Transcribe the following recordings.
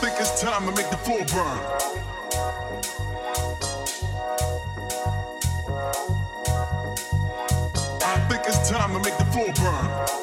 think it's time to make the floor burn. I think it's time to make the floor burn.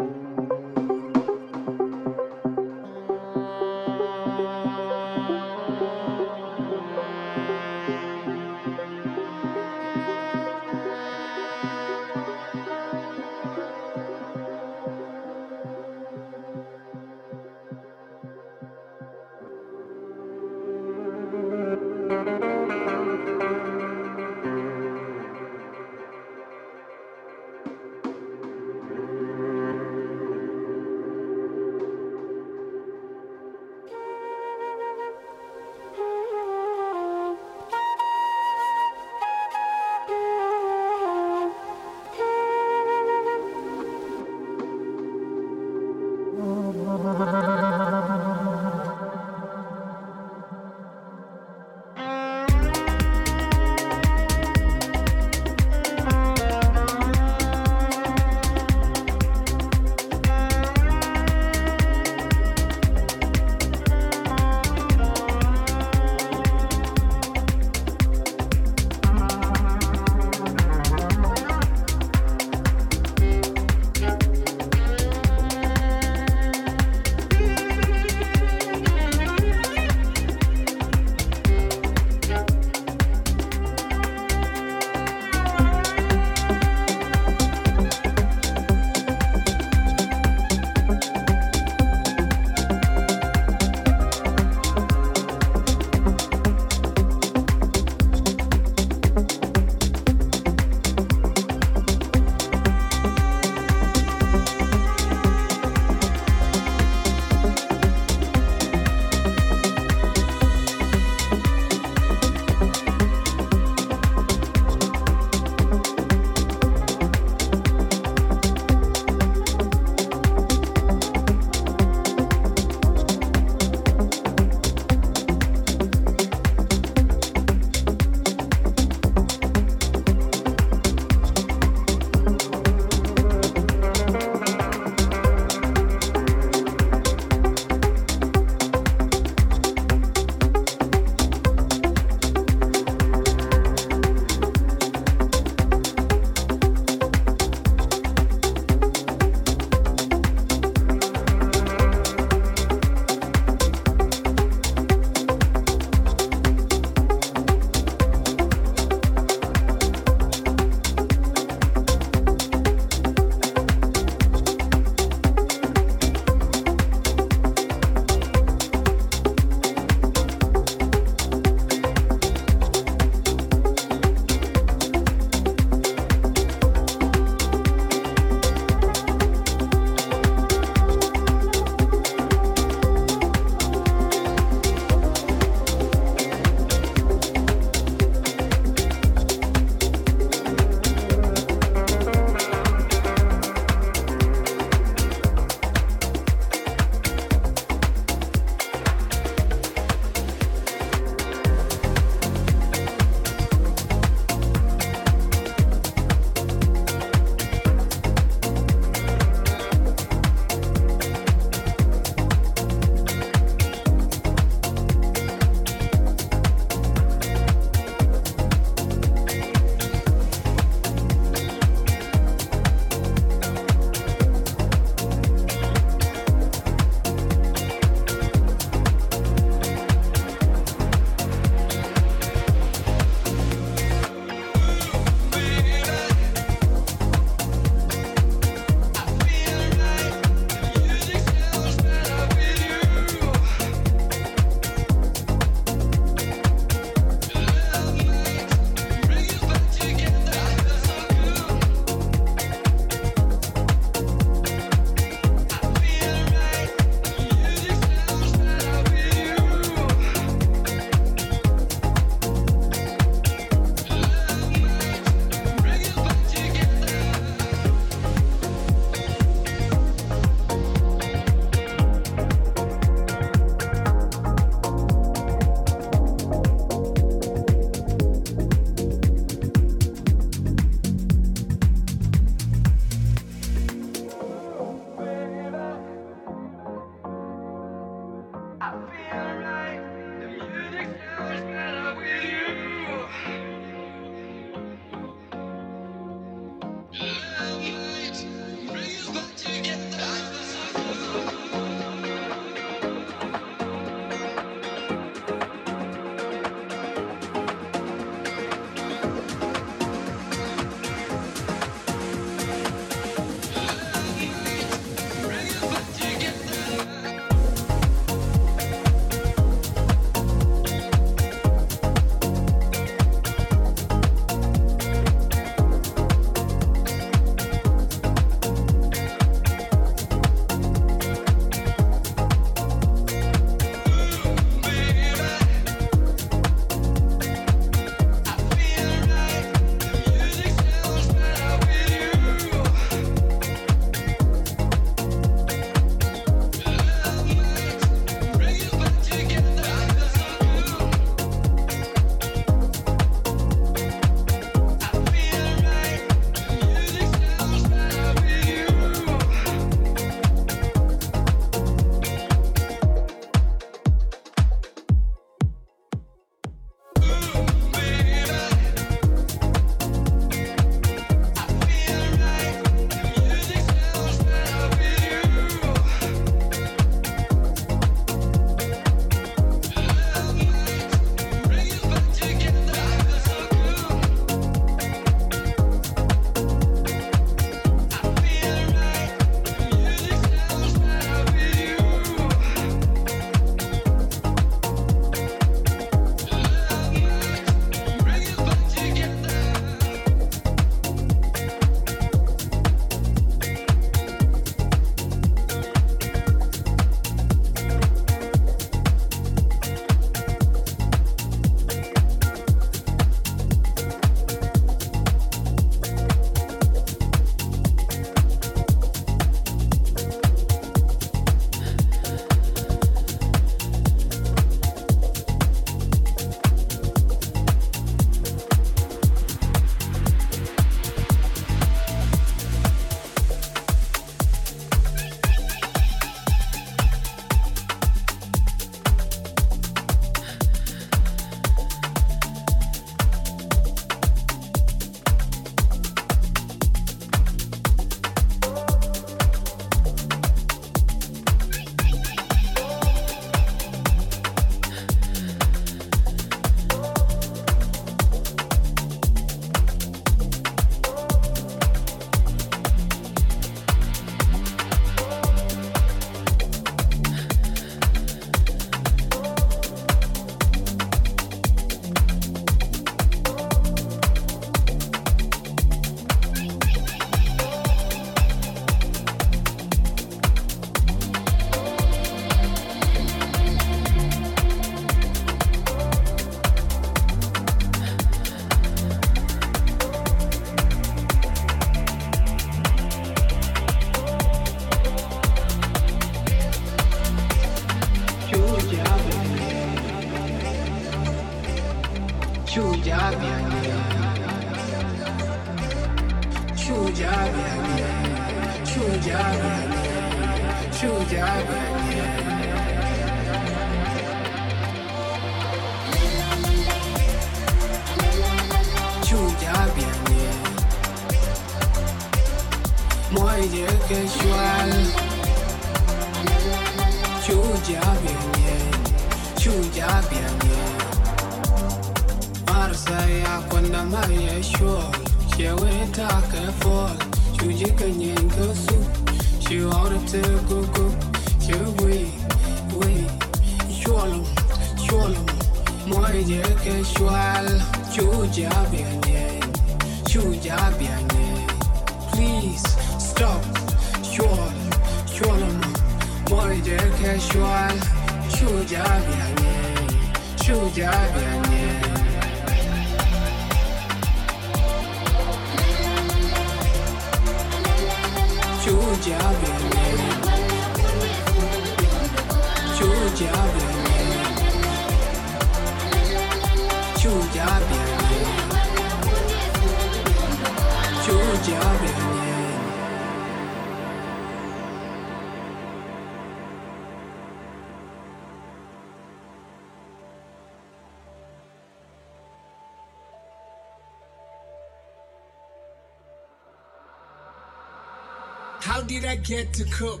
Get to cook?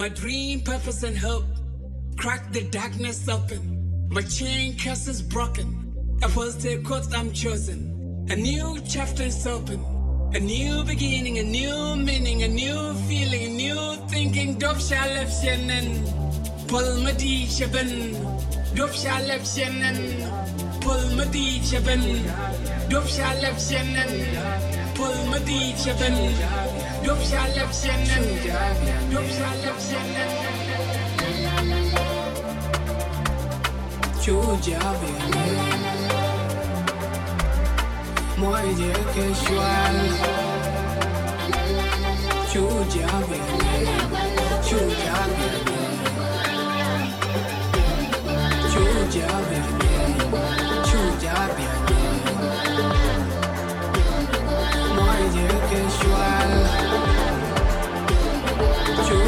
My dream, purpose, and hope. Crack the darkness open. My chain curses broken. I was the course I'm chosen. A new chapter is open. A new beginning, a new meaning, a new feeling, a new thinking. Dop shalef shenen. Pull my di shaben. Dop shalef shenen. Pull my di shaben. Dop shalef shenen. Pull my shaben. Dop shalef shenen. Dop shalef shenen. Chuja bien. Moi que chual. Chuja bien. Chuja bien. Chuja. Chuja